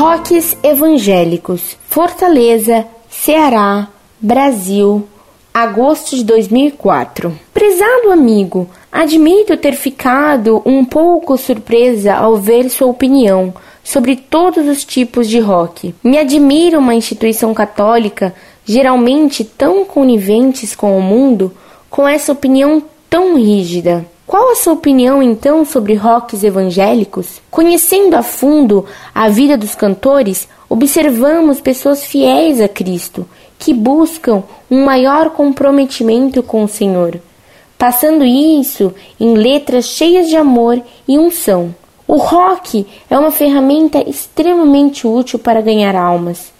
Rocks evangélicos, Fortaleza, Ceará, Brasil, agosto de 2004. Prezado amigo, admito ter ficado um pouco surpresa ao ver sua opinião sobre todos os tipos de rock. Me admira uma instituição católica, geralmente tão coniventes com o mundo, com essa opinião tão rígida. Qual a sua opinião então sobre rocks evangélicos? Conhecendo a fundo a vida dos cantores, observamos pessoas fiéis a Cristo, que buscam um maior comprometimento com o Senhor, passando isso em letras cheias de amor e unção. O rock é uma ferramenta extremamente útil para ganhar almas.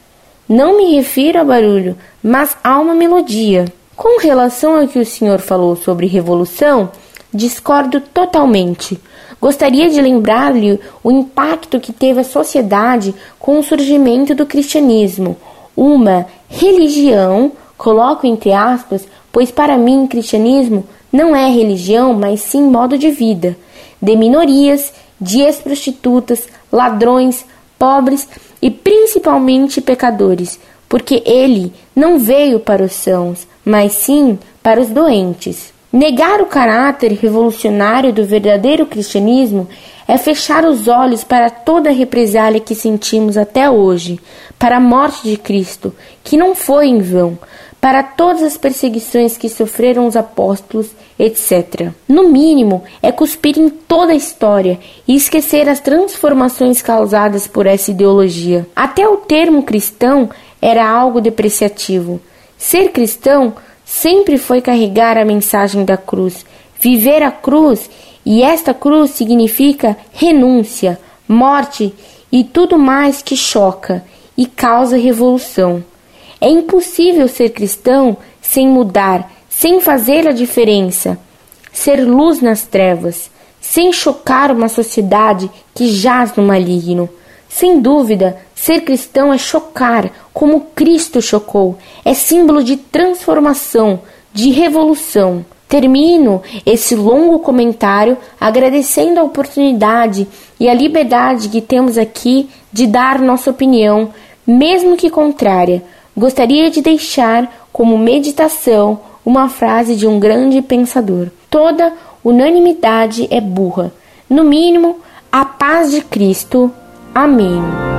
Não me refiro a barulho, mas a uma melodia. Com relação ao que o senhor falou sobre revolução, discordo totalmente. Gostaria de lembrar-lhe o impacto que teve a sociedade com o surgimento do cristianismo, uma religião, coloco entre aspas, pois para mim cristianismo não é religião, mas sim modo de vida, de minorias de ex-prostitutas, ladrões, pobres e principalmente pecadores, porque ele não veio para os sãos, mas sim para os doentes. Negar o caráter revolucionário do verdadeiro cristianismo é fechar os olhos para toda a represália que sentimos até hoje, para a morte de Cristo, que não foi em vão, para todas as perseguições que sofreram os apóstolos, etc. No mínimo, é cuspir em toda a história e esquecer as transformações causadas por essa ideologia. Até o termo cristão era algo depreciativo. Ser cristão sempre foi carregar a mensagem da cruz, viver a cruz, e esta cruz significa renúncia, morte e tudo mais que choca e causa revolução. É impossível ser cristão sem mudar, sem fazer a diferença, ser luz nas trevas, sem chocar uma sociedade que jaz no maligno. Sem dúvida, ser cristão é chocar como Cristo chocou, é símbolo de transformação, de revolução. Termino esse longo comentário agradecendo a oportunidade e a liberdade que temos aqui de dar nossa opinião, mesmo que contrária Gostaria de deixar como meditação uma frase de um grande pensador: Toda unanimidade é burra. No mínimo, a paz de Cristo. Amém.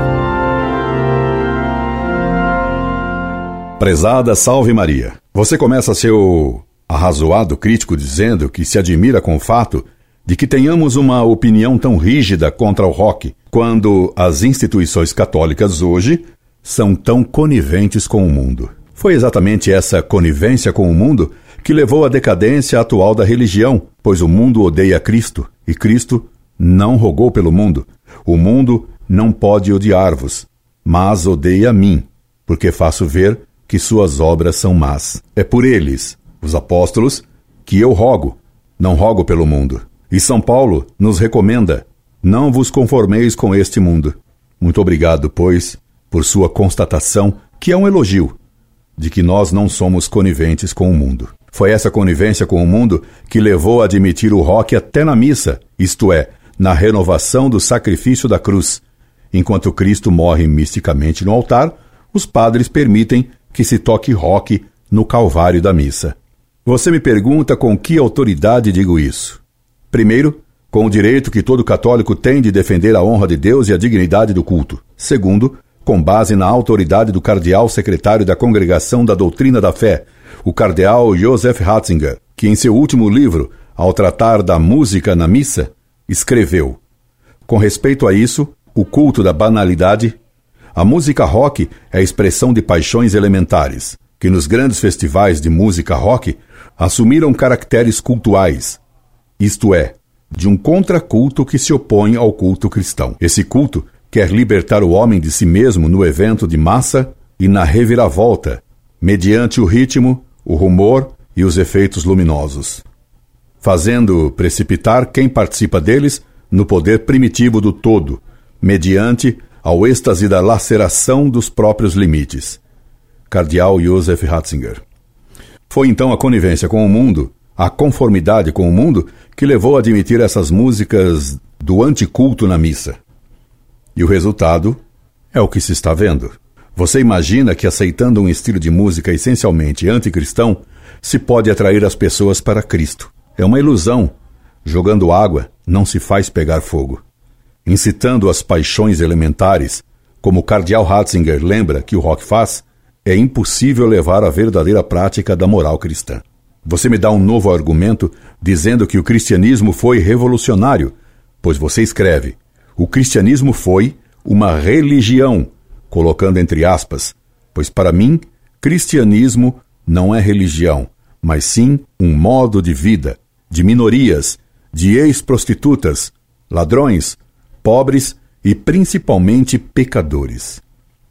Prezada Salve Maria. Você começa seu arrazoado crítico dizendo que se admira com o fato de que tenhamos uma opinião tão rígida contra o rock, quando as instituições católicas hoje são tão coniventes com o mundo. Foi exatamente essa conivência com o mundo que levou à decadência atual da religião, pois o mundo odeia Cristo e Cristo não rogou pelo mundo. O mundo não pode odiar-vos, mas odeia a mim, porque faço ver que suas obras são más. É por eles, os apóstolos, que eu rogo, não rogo pelo mundo. E São Paulo nos recomenda: não vos conformeis com este mundo. Muito obrigado, pois, por sua constatação, que é um elogio, de que nós não somos coniventes com o mundo. Foi essa conivência com o mundo que levou a admitir o rock até na missa, isto é, na renovação do sacrifício da cruz. Enquanto Cristo morre misticamente no altar, os padres permitem que se toque rock no calvário da missa. Você me pergunta com que autoridade digo isso? Primeiro, com o direito que todo católico tem de defender a honra de Deus e a dignidade do culto. Segundo, com base na autoridade do cardeal secretário da Congregação da Doutrina da Fé, o cardeal Joseph Ratzinger, que em seu último livro, ao tratar da música na missa, escreveu: Com respeito a isso, o culto da banalidade, a música rock é a expressão de paixões elementares, que nos grandes festivais de música rock assumiram caracteres cultuais, isto é, de um contraculto que se opõe ao culto cristão. Esse culto quer libertar o homem de si mesmo no evento de massa e na reviravolta, mediante o ritmo, o rumor e os efeitos luminosos, fazendo precipitar quem participa deles no poder primitivo do todo, mediante ao êxtase da laceração dos próprios limites. Cardeal Joseph Ratzinger. Foi então a conivência com o mundo, a conformidade com o mundo, que levou a admitir essas músicas do anticulto na missa. E o resultado É o que se está vendo. Você imagina que aceitando um estilo de música essencialmente anticristão, se pode atrair as pessoas para Cristo. É uma ilusão. Jogando água não se faz pegar fogo. Incitando as paixões elementares, como o cardeal Ratzinger lembra que o rock faz, é impossível levar a verdadeira prática da moral cristã. Você me dá um novo argumento dizendo que o cristianismo foi revolucionário, pois você escreve: o cristianismo foi uma religião, colocando entre aspas, pois para mim, cristianismo não é religião, mas sim um modo de vida, de minorias, de ex-prostitutas, ladrões, pobres e principalmente pecadores.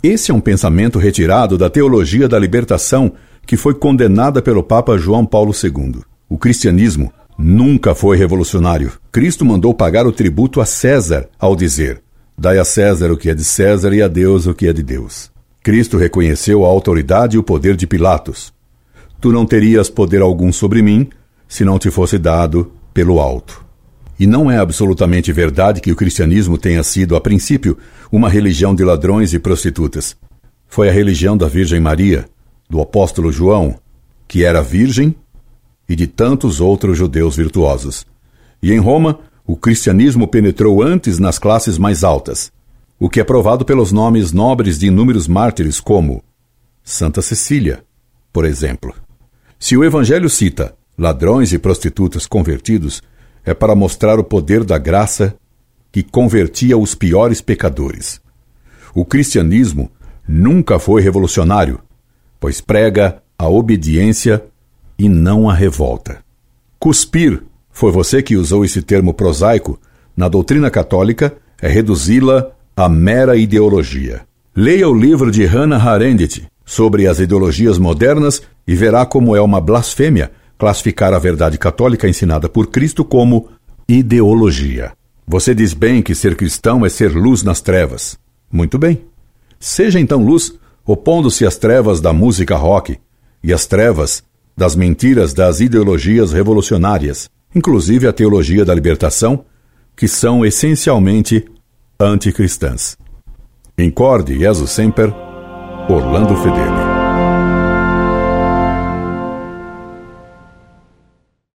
Esse é um pensamento retirado da teologia da libertação que foi condenada pelo Papa João Paulo II. O cristianismo nunca foi revolucionário. Cristo mandou pagar o tributo a César ao dizer: Dai a César o que é de César e a Deus o que é de Deus. Cristo reconheceu a autoridade e o poder de Pilatos. Tu não terias poder algum sobre mim se não te fosse dado pelo alto. E não é absolutamente verdade que o cristianismo tenha sido, a princípio, uma religião de ladrões e prostitutas. Foi a religião da Virgem Maria, do apóstolo João, que era virgem, e de tantos outros judeus virtuosos. E em Roma, o cristianismo penetrou antes nas classes mais altas, o que é provado pelos nomes nobres de inúmeros mártires como Santa Cecília, por exemplo. Se o Evangelho cita ladrões e prostitutas convertidos, é para mostrar o poder da graça que convertia os piores pecadores. O cristianismo nunca foi revolucionário, pois prega a obediência e não a revolta. Cuspir, foi você que usou esse termo prosaico, na doutrina católica, é reduzi-la a mera ideologia. Leia o livro de Hannah Arendt sobre as ideologias modernas e verá como é uma blasfêmia classificar a verdade católica ensinada por Cristo como ideologia. Você diz bem que ser cristão é ser luz nas trevas. Muito bem. Seja então luz, opondo-se às trevas da música rock e às trevas das mentiras das ideologias revolucionárias, inclusive a teologia da libertação, que são essencialmente anticristãs. Incorde Jesus Semper, Orlando Fedeli.